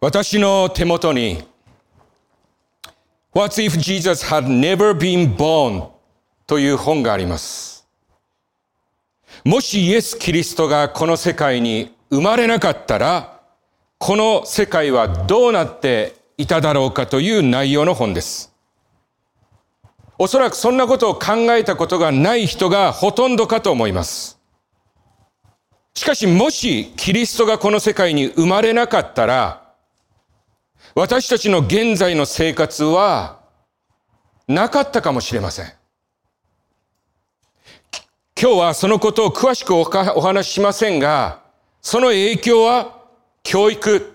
私の手元に What if Jesus had never been born? という本があります。もしイエス・キリストがこの世界に生まれなかったら、この世界はどうなっていただろうかという内容の本です。おそらくそんなことを考えたことがない人がほとんどかと思います。しかしもしキリストがこの世界に生まれなかったら、私たちの現在の生活はなかったかもしれません。今日はそのことを詳しくお話ししませんが、その影響は教育、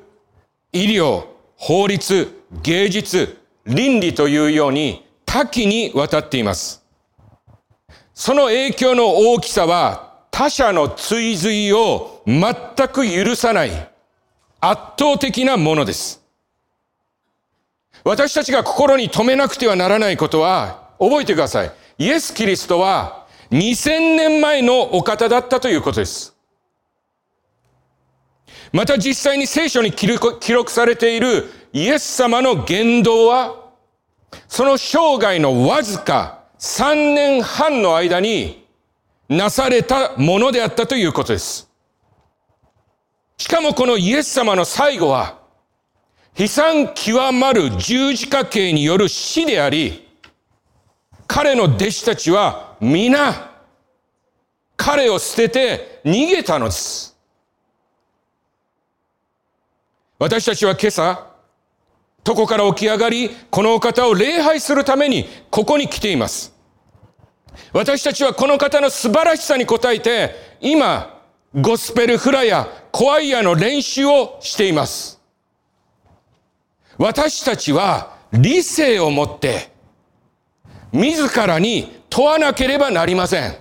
医療、法律、芸術、倫理というように多岐にわたっています。その影響の大きさは他者の追随を全く許さない圧倒的なものです。私たちが心に留めなくてはならないことは覚えてください。イエス・キリストは2000年前のお方だったということです。また実際に聖書に記録されているイエス様の言動は、その生涯のわずか3年半の間になされたものであったということです。しかもこのイエス様の最後は、悲惨極まる十字架刑による死であり、彼の弟子たちは皆、彼を捨てて逃げたのです。私たちは今朝、床から起き上がり、このお方を礼拝するためにここに来ています。私たちはこの方の素晴らしさに応えて、今、ゴスペルフラやコアイアの練習をしています。私たちは理性を持って、自らに問わなければなりません。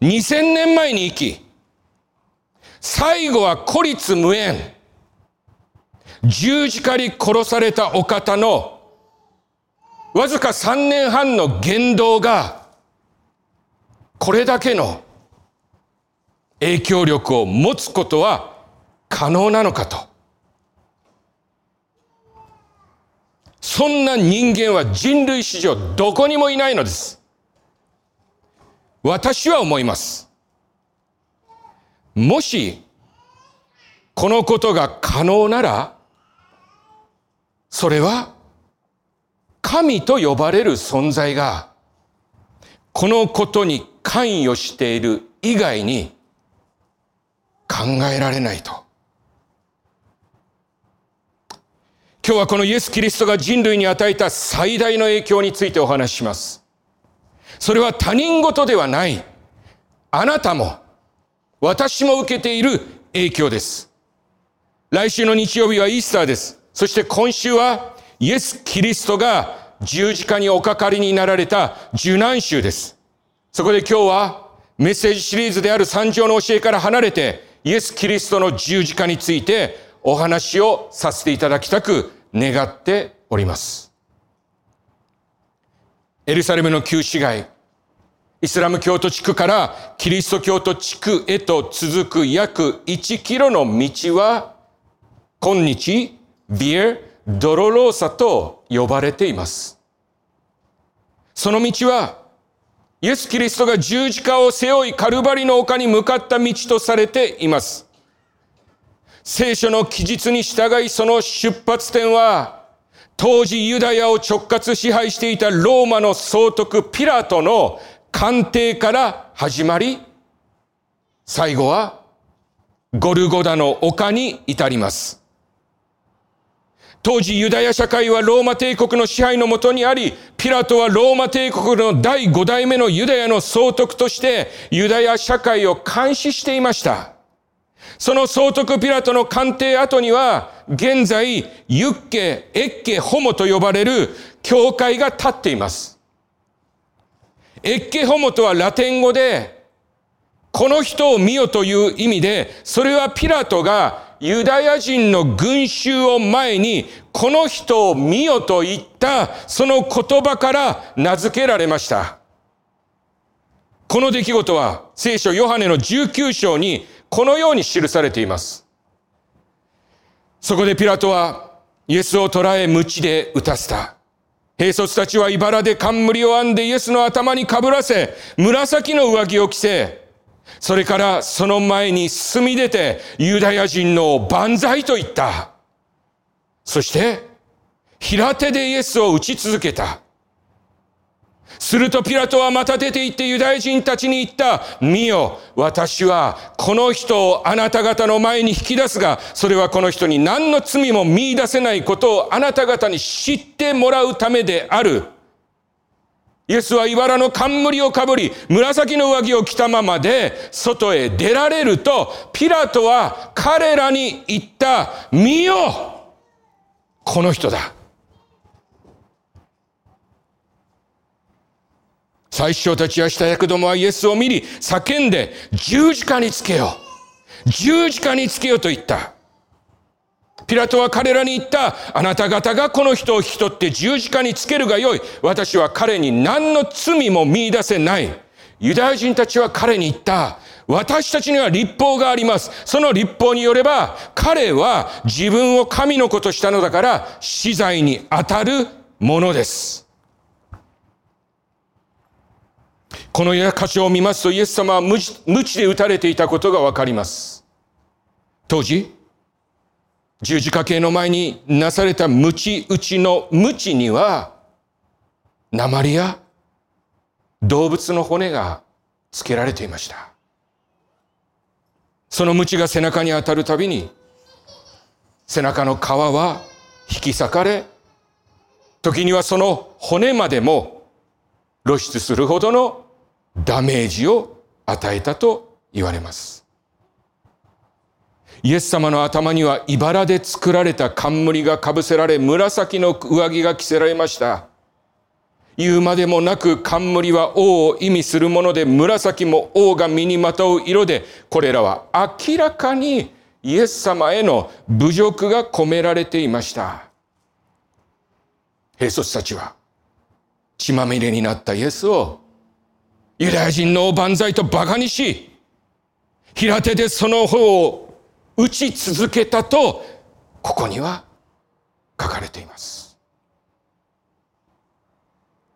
2000年前に生き、最後は孤立無縁、十字架に殺されたお方のわずか3年半の言動が、これだけの影響力を持つことは可能なのかと。そんな人間は人類史上どこにもいないのです。私は思います。もし、このことが可能なら、それは、神と呼ばれる存在が、このことに関与している以外に考えられないと。今日はこのイエス・キリストが人類に与えた最大の影響についてお話しします。それは他人事ではない。あなたも、私も受けている影響です。来週の日曜日はイースターです。そして今週はイエス・キリストが十字架におかかりになられた受難週です。そこで今日はメッセージシリーズである三条の教えから離れてイエス・キリストの十字架についてお話をさせていただきたく願っております。エルサレムの旧市街、イスラム教徒地区からキリスト教徒地区へと続く約1キロの道は、今日、ビエ・ドロローサと呼ばれています。その道は、イエス・キリストが十字架を背負いカルバリの丘に向かった道とされています。聖書の記述に従いその出発点は、当時ユダヤを直轄支配していたローマの総督ピラトの官邸から始まり、最後はゴルゴダの丘に至ります。当時ユダヤ社会はローマ帝国の支配のもとにあり、ピラトはローマ帝国の第5代目のユダヤの総督としてユダヤ社会を監視していました。その総督ピラトの官邸後には、現在、ユッケ、エッケ、ホモと呼ばれる教会が立っています。エッケホモとはラテン語で、この人を見よという意味で、それはピラトがユダヤ人の群衆を前に、この人を見よと言った、その言葉から名付けられました。この出来事は、聖書ヨハネの19章に、このように記されています。そこでピラトはイエスを捕らえ鞭で打たせた。兵卒たちは茨で冠を編んでイエスの頭にかぶらせ、紫の上着を着せ、それからその前に進み出てユダヤ人の万歳と言った。そして平手でイエスを打ち続けた。するとピラトはまた出て行ってユダヤ人たちに言った。見よ、私はこの人をあなた方の前に引き出すが、それはこの人に何の罪も見出せないことをあなた方に知ってもらうためである。イエスは茨の冠をかぶり、紫の上着を着たままで、外へ出られると、ピラトは彼らに言った。見よこの人だ。最初たちや下役どもはイエスを見り、叫んで、十字架につけよう。十字架につけようと言った。ピラトは彼らに言った。あなた方がこの人を引き取って十字架につけるがよい。私は彼に何の罪も見出せない。ユダヤ人たちは彼に言った。私たちには立法があります。その立法によれば、彼は自分を神の子としたのだから、死罪に当たるものです。この箇所を見ますとイエス様は無知で打たれていたことがわかります。当時、十字架形の前になされた無知打ちの無知には、鉛や動物の骨がつけられていました。その鞭が背中に当たるたびに、背中の皮は引き裂かれ、時にはその骨までも露出するほどのダメージを与えたと言われます。イエス様の頭には茨で作られた冠がかぶせられ、紫の上着が着せられました。言うまでもなく冠は王を意味するもので、紫も王が身にまとう色で、これらは明らかにイエス様への侮辱が込められていました。兵卒たちは血まみれになったイエスをユダヤ人の万歳と馬鹿にし、平手でその方を打ち続けたと、ここには書かれています。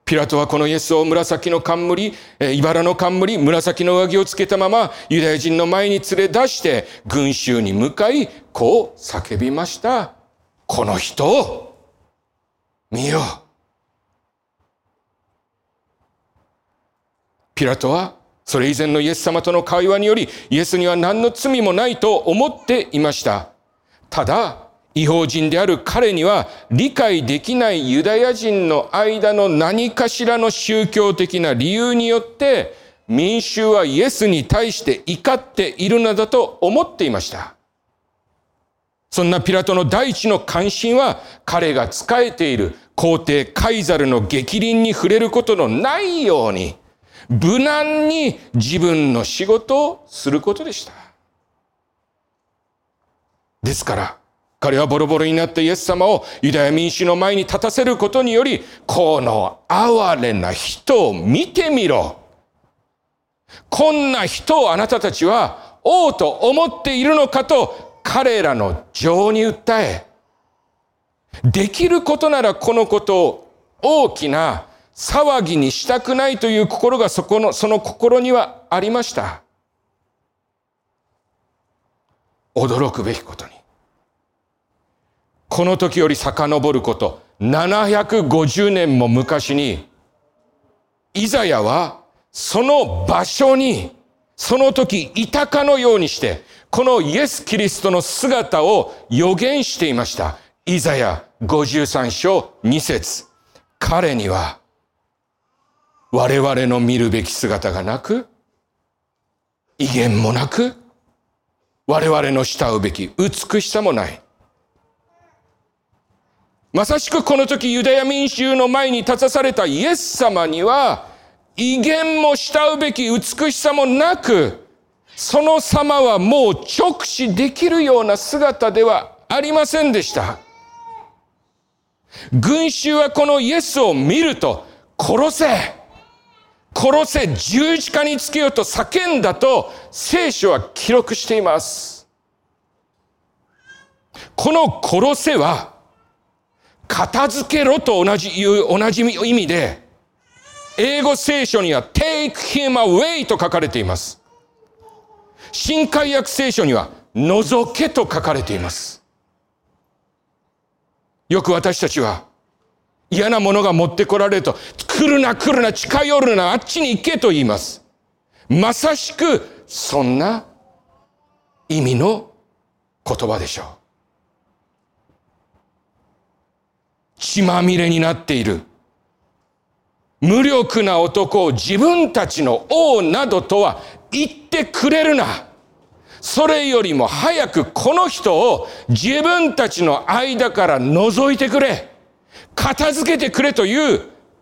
ピラトはこのイエスを紫の冠、茨の冠、紫の上着をつけたままユダヤ人の前に連れ出して群衆に向かいこう叫びました。この人を見よう。ピラトはそれ以前のイエス様との会話によりイエスには何の罪もないと思っていました。ただ、違法人である彼には理解できないユダヤ人の間の何かしらの宗教的な理由によって民衆はイエスに対して怒っているのだと思っていました。そんなピラトの第一の関心は彼が仕えている皇帝カイザルの激鱗に触れることのないように無難に自分の仕事をすることでした。ですから、彼はボロボロになったイエス様をユダヤ民主の前に立たせることにより、この哀れな人を見てみろ。こんな人をあなたたちは王と思っているのかと彼らの情に訴え、できることならこのことを大きな騒ぎにしたくないという心がそこの、その心にはありました。驚くべきことに。この時より遡ること、750年も昔に、イザヤはその場所に、その時いたかのようにして、このイエス・キリストの姿を予言していました。イザヤ53章2節彼には我々の見るべき姿がなく、威厳もなく、我々の慕うべき美しさもない。まさしくこの時ユダヤ民衆の前に立たされたイエス様には、威厳も慕うべき美しさもなく、その様はもう直視できるような姿ではありませんでした。群衆はこのイエスを見ると、殺せ殺せ、十字架につけようと叫んだと聖書は記録しています。この殺せは、片付けろと同じ、同じ意味で、英語聖書には take him away と書かれています。新海約聖書には除けと書かれています。よく私たちは嫌なものが持ってこられると来るな来るな近寄るなあっちに行けと言います。まさしくそんな意味の言葉でしょう。血まみれになっている。無力な男を自分たちの王などとは言ってくれるな。それよりも早くこの人を自分たちの間から除いてくれ。片付けてくれという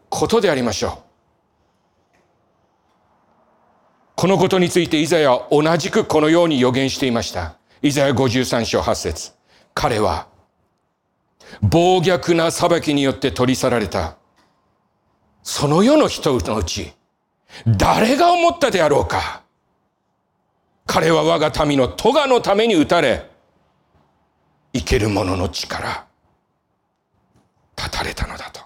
ことでありましょう。このことについてイザヤは同じくこのように予言していました。イザヤ53章8節彼は暴虐な裁きによって取り去られた。その世の人のうち、誰が思ったであろうか。彼は我が民の咎のために打たれ、生ける者の力、立たれたのだと。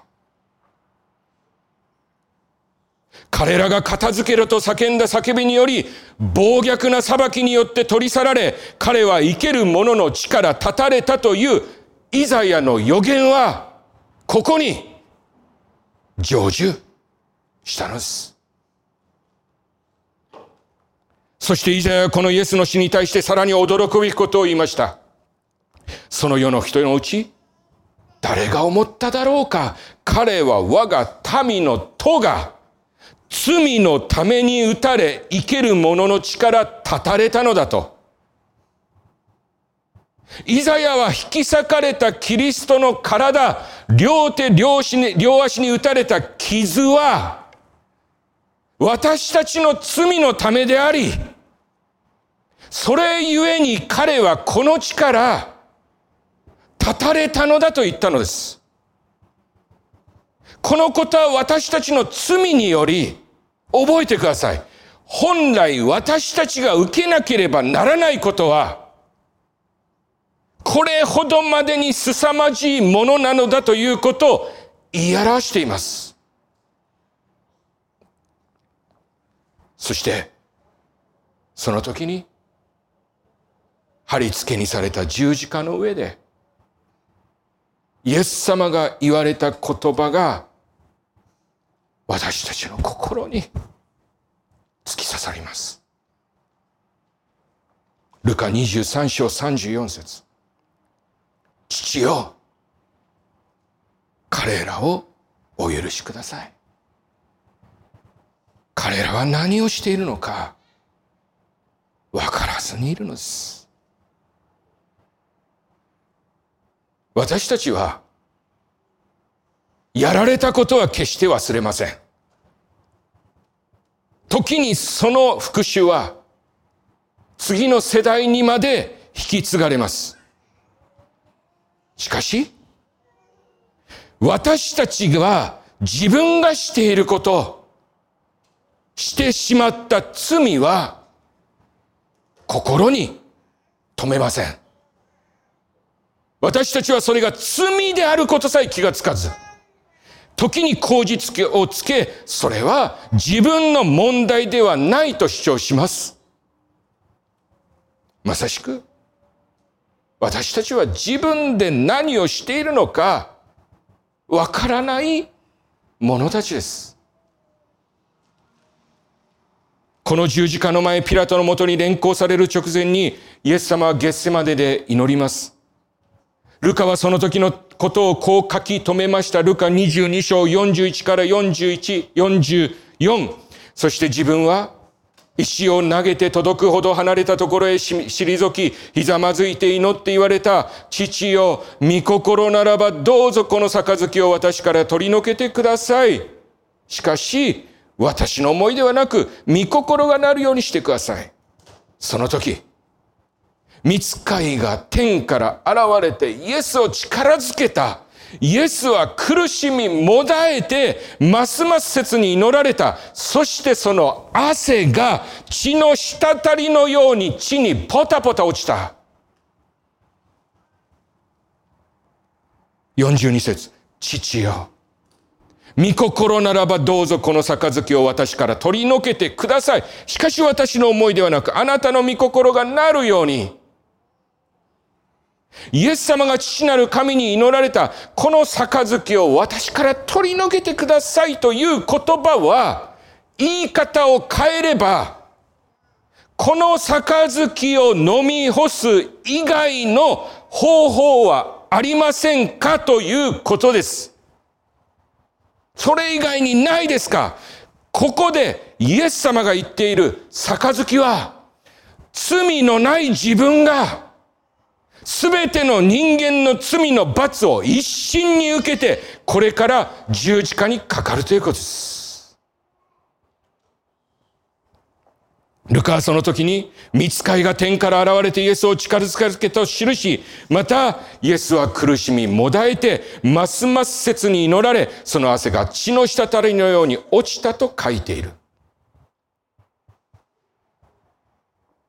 彼らが片付けろと叫んだ叫びにより、暴虐な裁きによって取り去られ、彼は生ける者の力立たれたというイザヤの予言は、ここに成就したのです。そしてイザヤはこのイエスの死に対してさらに驚くべきことを言いました。その世の人のうち、誰が思っただろうか？彼は我が民の戸が罪のために打たれ生ける者の力立たれたのだと。イザヤは引き裂かれたキリストの体、両手両足に、両足に打たれた傷は、私たちの罪のためであり、それゆえに彼はこの力、立たれたのだと言ったのです。このことは私たちの罪により、覚えてください。本来私たちが受けなければならないことは、これほどまでに凄まじいものなのだということを言い表しています。そして、その時に、貼り付けにされた十字架の上で、イエス様が言われた言葉が、私たちの心に突き刺さります。ルカ23章34節父よ、彼らをお許しください。彼らは何をしているのか分からずにいるのです。私たちはやられたことは決して忘れません。時にその復讐は次の世代にまで引き継がれます。しかし、私たちが自分がしていること、してしまった罪は、心に留めません。私たちはそれが罪であることさえ気がつかず、時に口実をつけ、それは自分の問題ではないと主張します。まさしく、私たちは自分で何をしているのかわからない者たちです。この十字架の前、ピラトのもとに連行される直前に、イエス様はゲッセマデで祈ります。ルカはその時のことをこう書き留めました。ルカ22章41から41、44。そして自分は石を投げて届くほど離れたところへ退き、ひざまずいて祈って言われた。父よ、御心ならばどうぞこの杯を私から取り除けてください。しかし、私の思いではなく、御心がなるようにしてください。その時、見つかいが天から現れてイエスを力づけた。イエスは苦しみもだえて、ますます切に祈られた。そしてその汗が血の滴りのように地にポタポタ落ちた。42節父よ。御心ならばどうぞこの杯を私から取り除けてください。しかし私の思いではなく、あなたの御心がなるように。イエス様が父なる神に祈られた、この杯を私から取り除けてくださいという言葉は、言い方を変えれば、この杯を飲み干す以外の方法はありませんかということです。それ以外にないですか？ここでイエス様が言っている杯は、罪のない自分が、すべての人間の罪の罰を一心に受けて、これから十字架にかかるということです。ルカはその時に、見つかいが天から現れてイエスを力づけと記し、また、イエスは苦しみ、もだえて、ますます切に祈られ、その汗が血の滴りのように落ちたと書いている。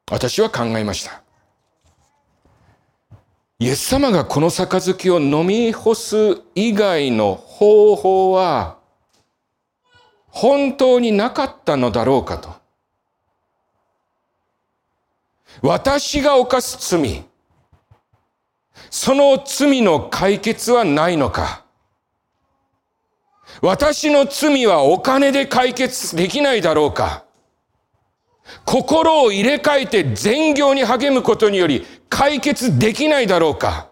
私は考えました。イエス様がこの杯を飲み干す以外の方法は、本当になかったのだろうかと。私が犯す罪、その罪の解決はないのか。私の罪はお金で解決できないだろうか。心を入れ替えて善行に励むことにより解決できないだろうか。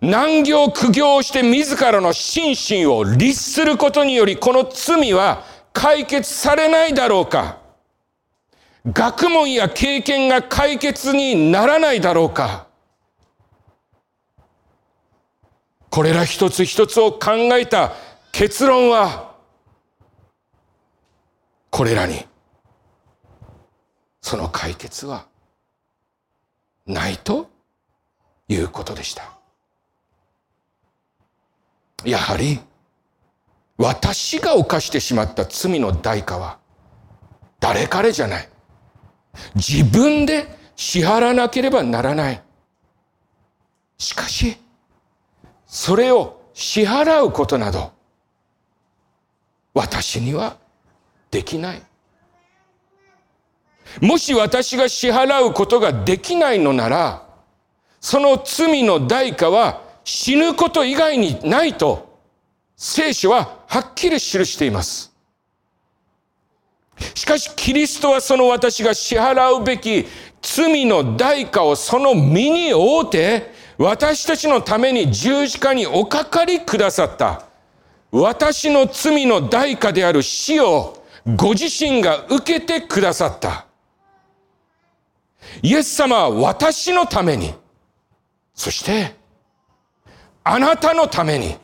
難行苦行をして自らの心身を律することによりこの罪は解決されないだろうか。学問や経験が解決にならないだろうか。これら一つ一つを考えた結論はこれらに。その解決はないということでした。やはり私が犯してしまった罪の代価は誰彼じゃない。自分で支払わなければならない。しかし、それを支払うことなど、私にはできない。もし私が支払うことができないのなら、その罪の代価は死ぬこと以外にないと、聖書ははっきり記しています。しかし、キリストはその私が支払うべき罪の代価をその身に負うて、私たちのために十字架におかかりくださった。私の罪の代価である死をご自身が受けてくださった。イエス様は私のために、そして、あなたのために、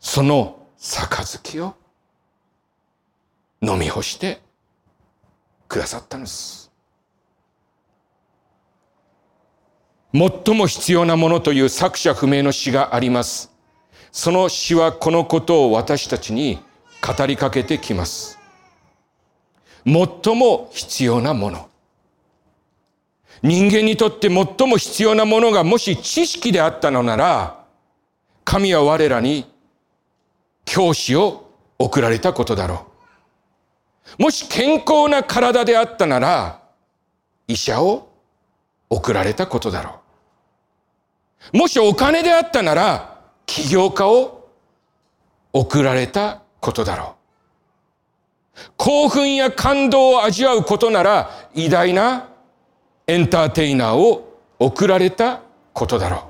その杯を飲み干してくださったのです。最も必要なものという作者不明の詩があります。その詩はこのことを私たちに語りかけてきます。最も必要なもの。人間にとって最も必要なものがもし知識であったのなら、神は我らに教師を送られたことだろう。もし健康な体であったなら、医者を送られたことだろう。もしお金であったなら、起業家を送られたことだろう。興奮や感動を味わうことなら、偉大なエンターテイナーを送られたことだろう。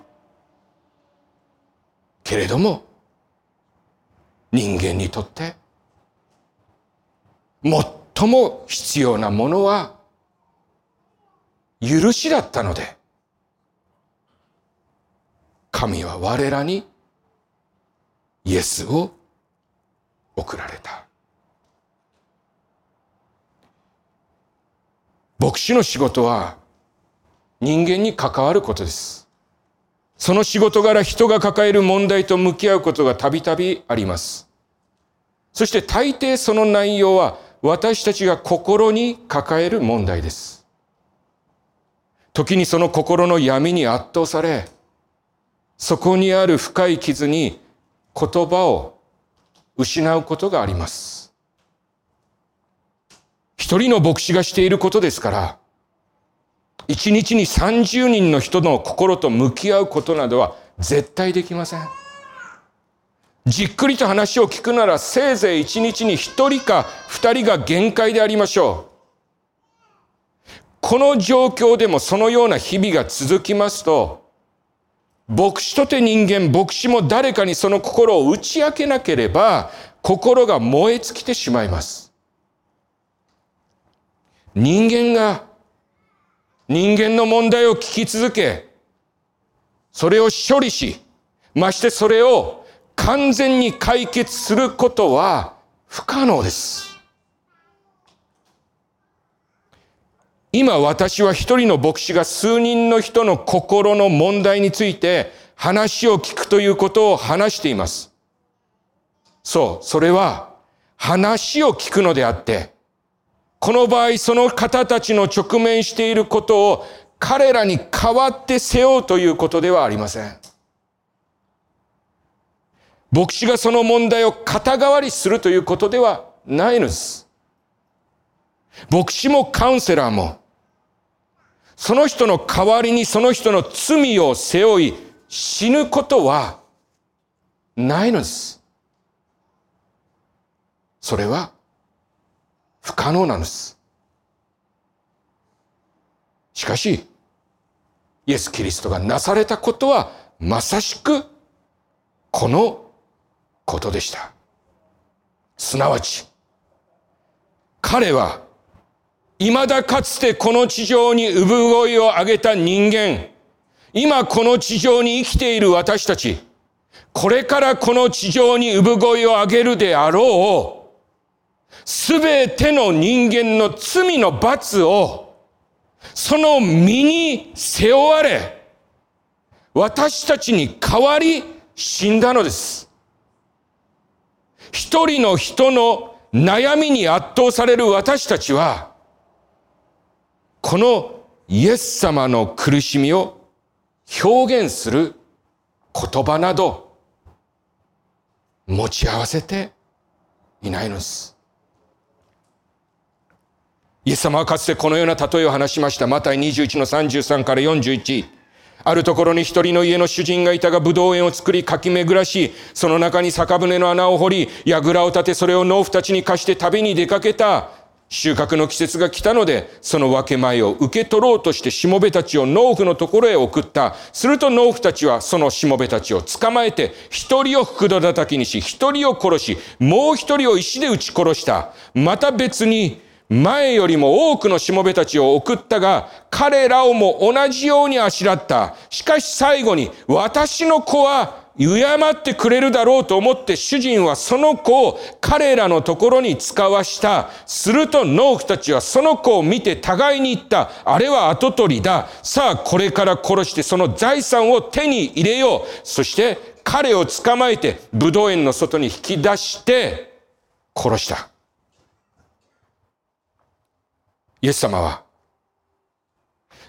けれども、人間にとって、最も必要なものは許しだったので神は我らにイエスを送られた牧師の仕事は人間に関わることですその仕事柄人が抱える問題と向き合うことがたびたびありますそして大抵その内容は私たちが心に抱える問題です。時にその心の闇に圧倒され、そこにある深い傷に言葉を失うことがあります。一人の牧師がしていることですから、一日に30人の人の心と向き合うことなどは絶対できません。じっくりと話を聞くならせいぜい一日に一人か二人が限界でありましょう。この状況でもそのような日々が続きますと、牧師とて人間、牧師も誰かにその心を打ち明けなければ、心が燃え尽きてしまいます。人間が人間の問題を聞き続け、それを処理し、ましてそれを完全に解決することは不可能です。今私は一人の牧師が数人の人の心の問題について話を聞くということを話しています。そう、それは話を聞くのであって、この場合その方たちの直面していることを彼らに代わって背負うということではありません。牧師がその問題を肩代わりするということではないのです。牧師もカウンセラーも、その人の代わりにその人の罪を背負い死ぬことはないのです。それは不可能なんです。しかし、イエス・キリストがなされたことはまさしくこのことでした。すなわち、彼は未だかつてこの地上に産声を上げた人間、今この地上に生きている私たち、これからこの地上に産声を上げるであろう、すべての人間の罪の罰を、その身に背負われ、私たちに代わり死んだのです。一人の人の悩みに圧倒される私たちは、このイエス様の苦しみを表現する言葉など持ち合わせていないのです。イエス様はかつてこのような例えを話しました。マタイ21の33から41。あるところに一人の家の主人がいたが、葡萄園を作り、かき巡らし、その中に酒舟の穴を掘り、櫓を立て、それを農夫たちに貸して旅に出かけた。収穫の季節が来たので、その分け前を受け取ろうとしてしもべたちを農夫のところへ送った。すると農夫たちはそのしもべたちを捕まえて、一人を袋叩きにし、一人を殺し、もう一人を石で撃ち殺した。また別に、前よりも多くのしもべたちを送ったが、彼らをも同じようにあしらった。しかし最後に、私の子は敬ってくれるだろうと思って主人はその子を彼らのところに使わした。すると農夫たちはその子を見て互いに言った。あれは跡取りだ。さあこれから殺してその財産を手に入れよう。そして彼を捕まえて武道園の外に引き出して殺した。イエス様は、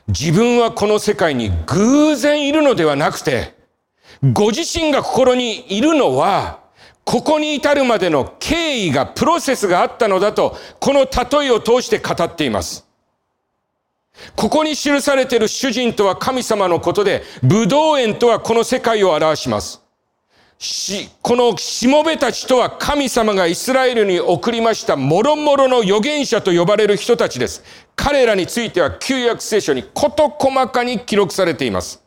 自分はこの世界に偶然いるのではなくて、ご自身が心にいるのは、ここに至るまでの経緯が、プロセスがあったのだと、この例えを通して語っています。ここに記されている主人とは神様のことで、武道園とはこの世界を表します。し、このしもべたちとは神様がイスラエルに送りました諸々の預言者と呼ばれる人たちです。彼らについては旧約聖書に事細かに記録されています。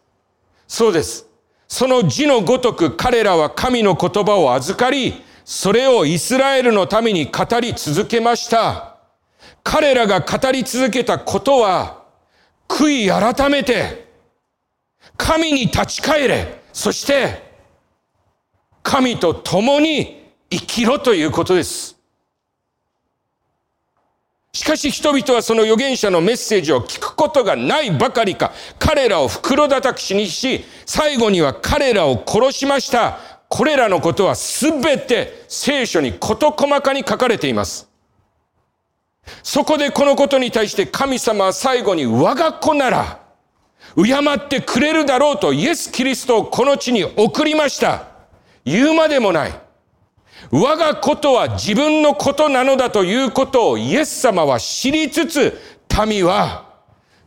そうです。その字のごとく彼らは神の言葉を預かり、それをイスラエルのために語り続けました。彼らが語り続けたことは、悔い改めて、神に立ち返れ、そして神と共に生きろということです。しかし人々はその預言者のメッセージを聞くことがないばかりか、彼らを袋叩きにし、最後には彼らを殺しました。これらのことはすべて聖書に事細かに書かれています。そこでこのことに対して神様は最後に我が子なら、敬ってくれるだろうとイエス・キリストをこの地に送りました。言うまでもない。我がことは自分のことなのだということをイエス様は知りつつ、民は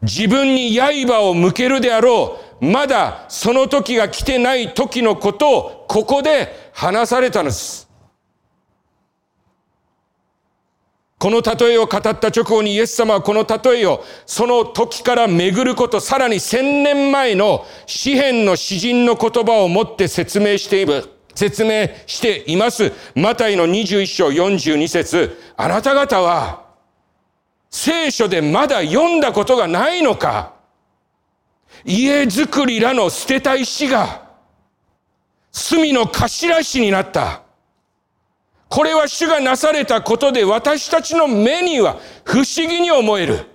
自分に刃を向けるであろう。まだその時が来てない時のことをここで話されたのです。この例えを語った直後にイエス様はこの例えをその時から巡ること、さらに千年前の詩篇の詩人の言葉をもって説明している。説明しています。マタイの21章42節あなた方は聖書でまだ読んだことがないのか家づくりらの捨てた石が隅の頭石になった。これは主がなされたことで私たちの目には不思議に思える。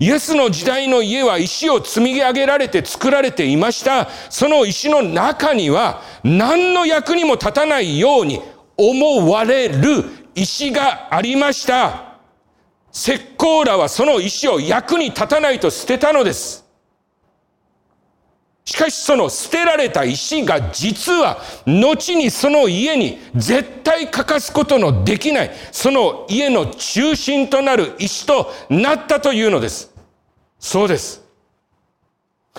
イエスの時代の家は石を積み上げられて作られていました。その石の中には何の役にも立たないように思われる石がありました。石膏らはその石を役に立たないと捨てたのです。しかしその捨てられた石が実は後にその家に絶対欠かすことのできないその家の中心となる石となったというのです。そうです。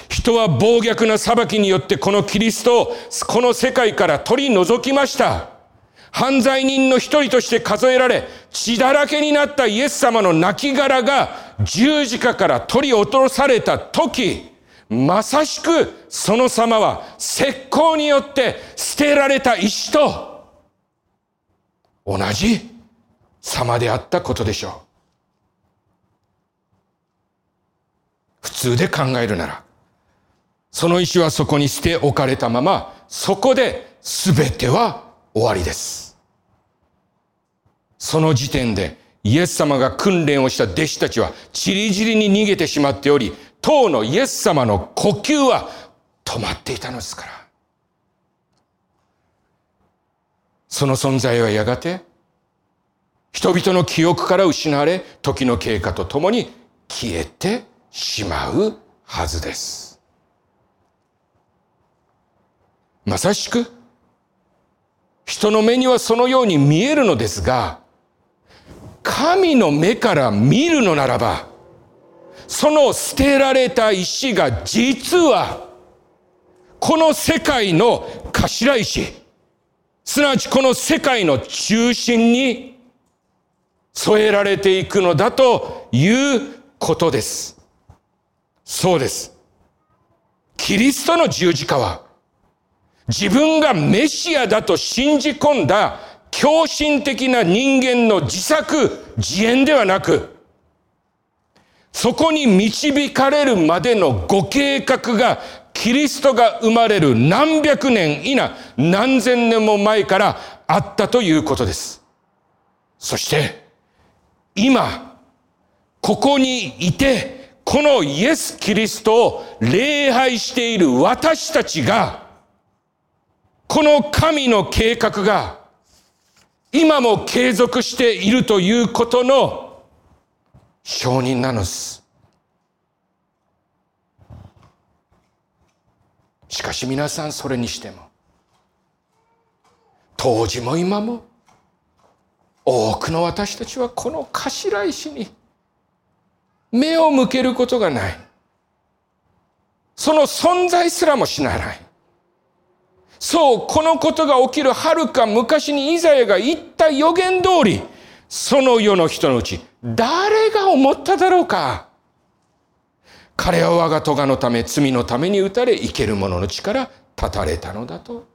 人は暴虐な裁きによってこのキリストをこの世界から取り除きました。犯罪人の一人として数えられ、血だらけになったイエス様の亡骸が十字架から取り落とされた時、まさしくその様は石膏によって捨てられた石と同じ様であったことでしょう。普通で考えるなら、その石はそこに捨て置かれたまま、そこで全ては終わりです。その時点でイエス様が訓練をした弟子たちは散り散りに逃げてしまっており、当のイエス様の呼吸は止まっていたのですから。その存在はやがて人々の記憶から失われ、時の経過とともに消えてしまうはずです。まさしく、人の目にはそのように見えるのですが、神の目から見るのならば、その捨てられた石が実は、この世界の頭石、すなわちこの世界の中心に添えられていくのだということです。そうです。キリストの十字架は、自分がメシアだと信じ込んだ狂信的な人間の自作自演ではなく、そこに導かれるまでのご計画がキリストが生まれる何百年以内、何千年も前からあったということです。そして、今、ここにいて、このイエス・キリストを礼拝している私たちが、この神の計画が、今も継続しているということの証人なのです。しかし皆さんそれにしても、当時も今も、多くの私たちはこの頭石に目を向けることがない。その存在すらも知らない。そう、このことが起きるはるか昔にイザヤが言った予言通り、その世の人のうち誰が思っただろうか？彼は我が咎のため罪のために打たれ生ける者の力立たれたのだと。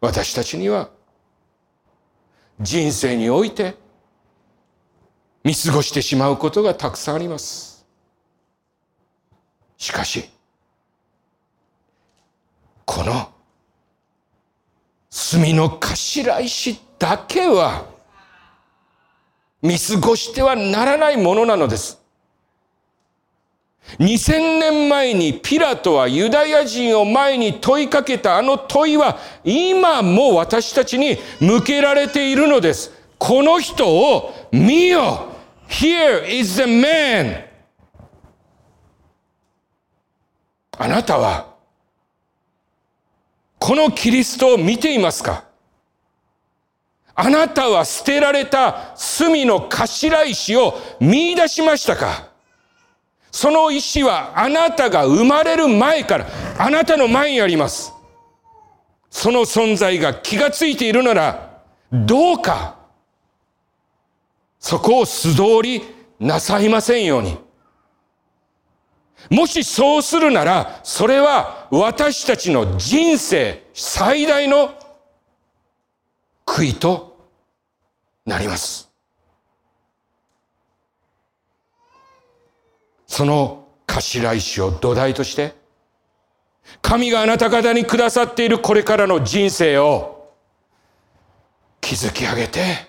私たちには人生において見過ごしてしまうことがたくさんあります。しかしこの墨の頭石だけは見過ごしてはならないものなのです。2000年前にピラトはユダヤ人を前に問いかけたあの問いは今も私たちに向けられているのです。この人を見よ Here is the man. あなたは、このキリストを見ていますか？あなたは捨てられた隅の頭石を見出しましたか？その石はあなたが生まれる前からあなたの前にあります。その存在が気がついているなら、どうか、そこを素通りなさいませんように。もしそうするなら、それは私たちの人生最大の悔いとなります。その頭石を土台として、神があなた方にくださっているこれからの人生を築き上げて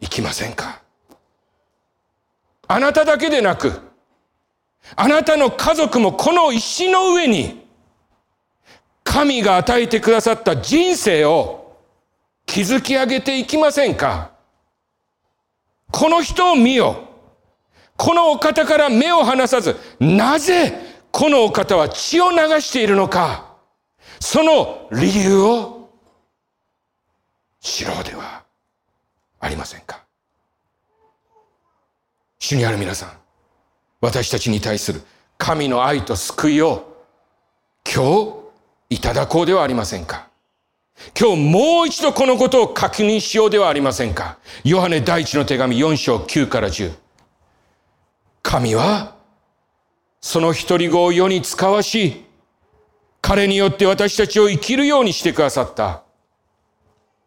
いきませんかあなただけでなく、あなたの家族もこの石の上に、神が与えてくださった人生を築き上げていきませんか？この人を見よ。このお方から目を離さず、なぜこのお方は血を流しているのか。その理由を知ろうではありませんか？主にある皆さん、私たちに対する神の愛と救いを今日いただこうではありませんか？今日もう一度このことを確認しようではありませんかヨハネ第一の手紙4章9から10。神はその一人子を世に使わし、彼によって私たちを生きるようにしてくださった。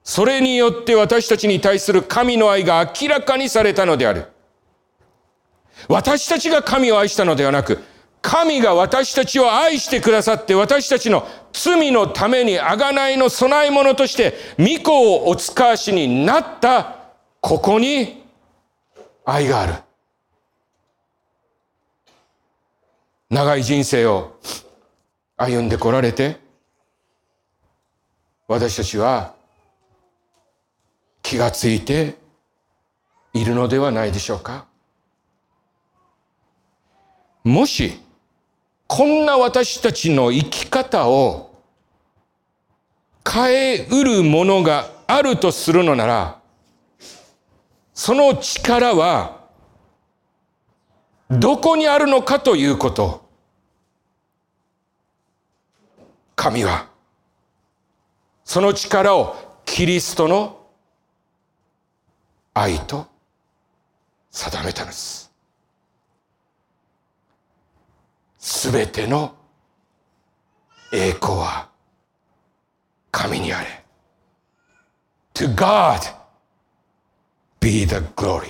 それによって私たちに対する神の愛が明らかにされたのである。私たちが神を愛したのではなく、神が私たちを愛してくださって私たちの罪のために贖いの供え物として御子をお使わしになったここに愛がある。長い人生を歩んでこられて私たちは気がついているのではないでしょうかもし、こんな私たちの生き方を変えうるものがあるとするのなら、その力はどこにあるのかということ。神はその力をキリストの愛と定めたのです。すべての栄光は神にあれ。To God be the glory.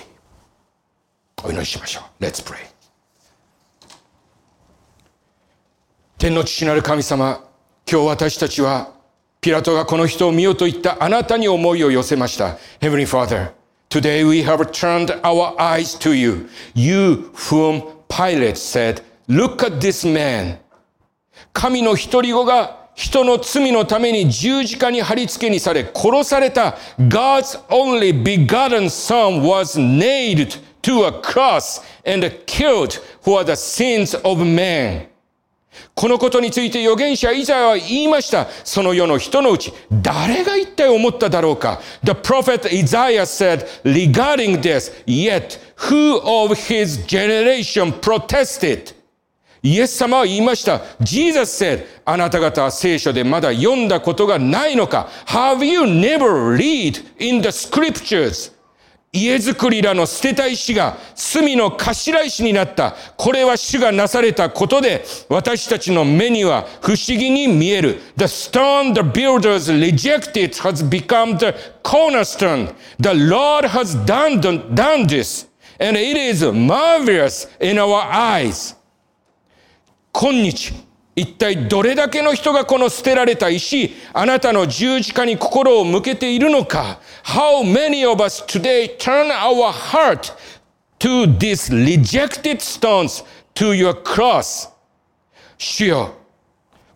お祈りしましょう。Let's pray. 天の父なる神様、今日私たちはピラトがこの人を見ようと言ったあなたに思いを寄せました。Heavenly Father, today we have turned our eyes to you, you whom Pilate said Look at this man. 神の一人子が人の罪のために十字架に貼り付けにされ殺された God's only begotten son was nailed to a cross and killed for the sins of man. このことについて預言者イザヤは言いました。その世の人のうち、誰が一体思っただろうか ?The prophet Isaiah said regarding this, yet who of his generation protested? イエス様は言いました。Jesus said, あなた方は聖書でまだ読んだことがないのか ?Have you never read in the scriptures? 家づりらの捨てた石が隅の頭石になった。これは主がなされたことで、私たちの目には不思議に見える。The stone the builders rejected has become the cornerstone. The Lord has done, done this. And it is marvelous in our eyes. 今日、一体どれだけの人がこの捨てられた石、あなたの十字架に心を向けているのか ?How many of us today turn our heart to these rejected stones to your cross? 主よ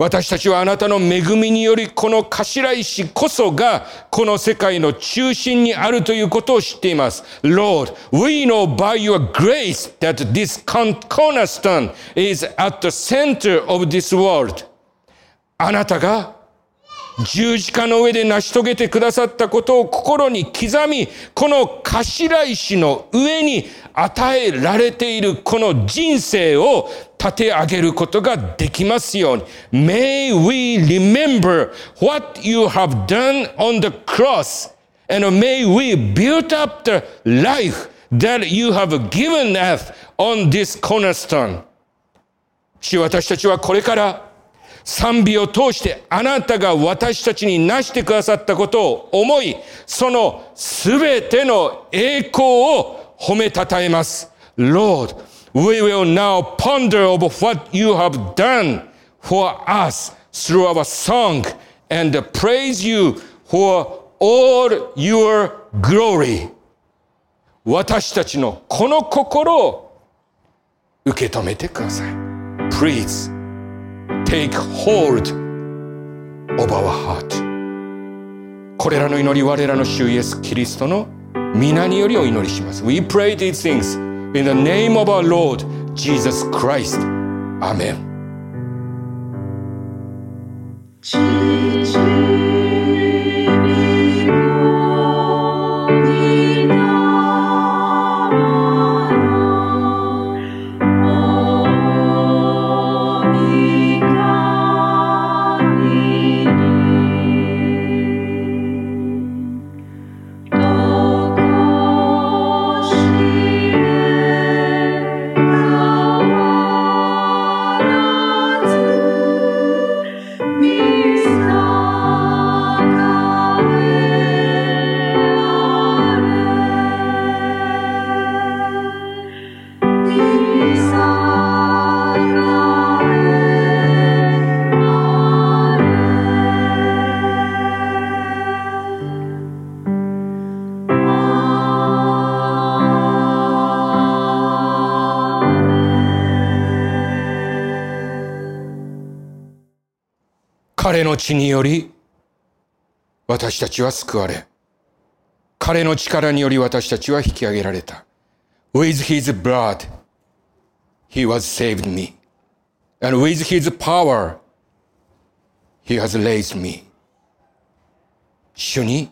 私たちはあなたの恵みによりこの頭石こそがこの世界の中心にあるということを知っています。Lord, we know by your grace that this cornerstone is at the center of this world. あなたが十字架の上で成し遂げてくださったことを心に刻み、この頭石の上に与えられているこの人生を立て上げることができますように。May we remember what you have done on the cross and may we build up the life that you have given us on this cornerstone. 主私たちはこれから賛美を通してあなたが私たちになしてくださったことを思い、そのすべての栄光を褒めたたえます。Lord, we will now ponder over what you have done for us through our song and praise you for all your glory. 私たちのこの心を受け止めてください。Please. Take hold of our heart これらの祈り我らの主イエス・キリストの皆によりお祈りします We pray these things in the name of our Lord Jesus Christ Amen 彼の血により私たちは救われ、彼の力により私たちは引き上げられた。With his blood, he was saved me. And with his power, he has raised me. 主に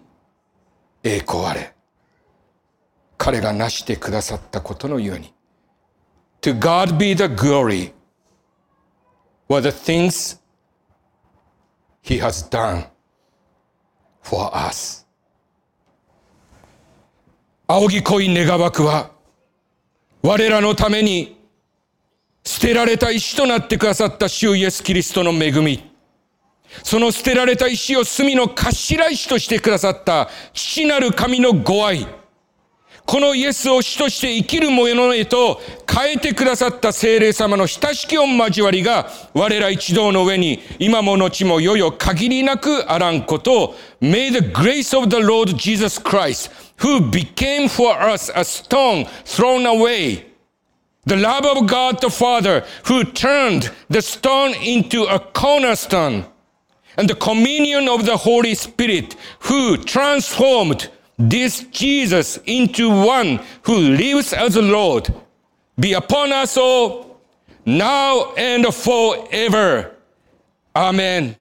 栄光あれ。彼が成してくださったことのように。To God be the glory for the things He has done for us. 仰ぎ恋願わくは、我らのために捨てられた石となってくださった主イエス・キリストの恵み、その捨てられた石を隅の頭石としてくださった父なる神のご愛、このイエスを主として生きるものへと変えてくださった聖霊様の親しき御交わりが我ら一同の上に今も後もよよ限りなくあらんことを May the grace of the Lord Jesus Christ who became for us a stone thrown away The love of God the Father who turned the stone into a cornerstone and the communion of the Holy Spirit who transformed this Jesus into one who lives as Lord be upon us all now and forever. Amen.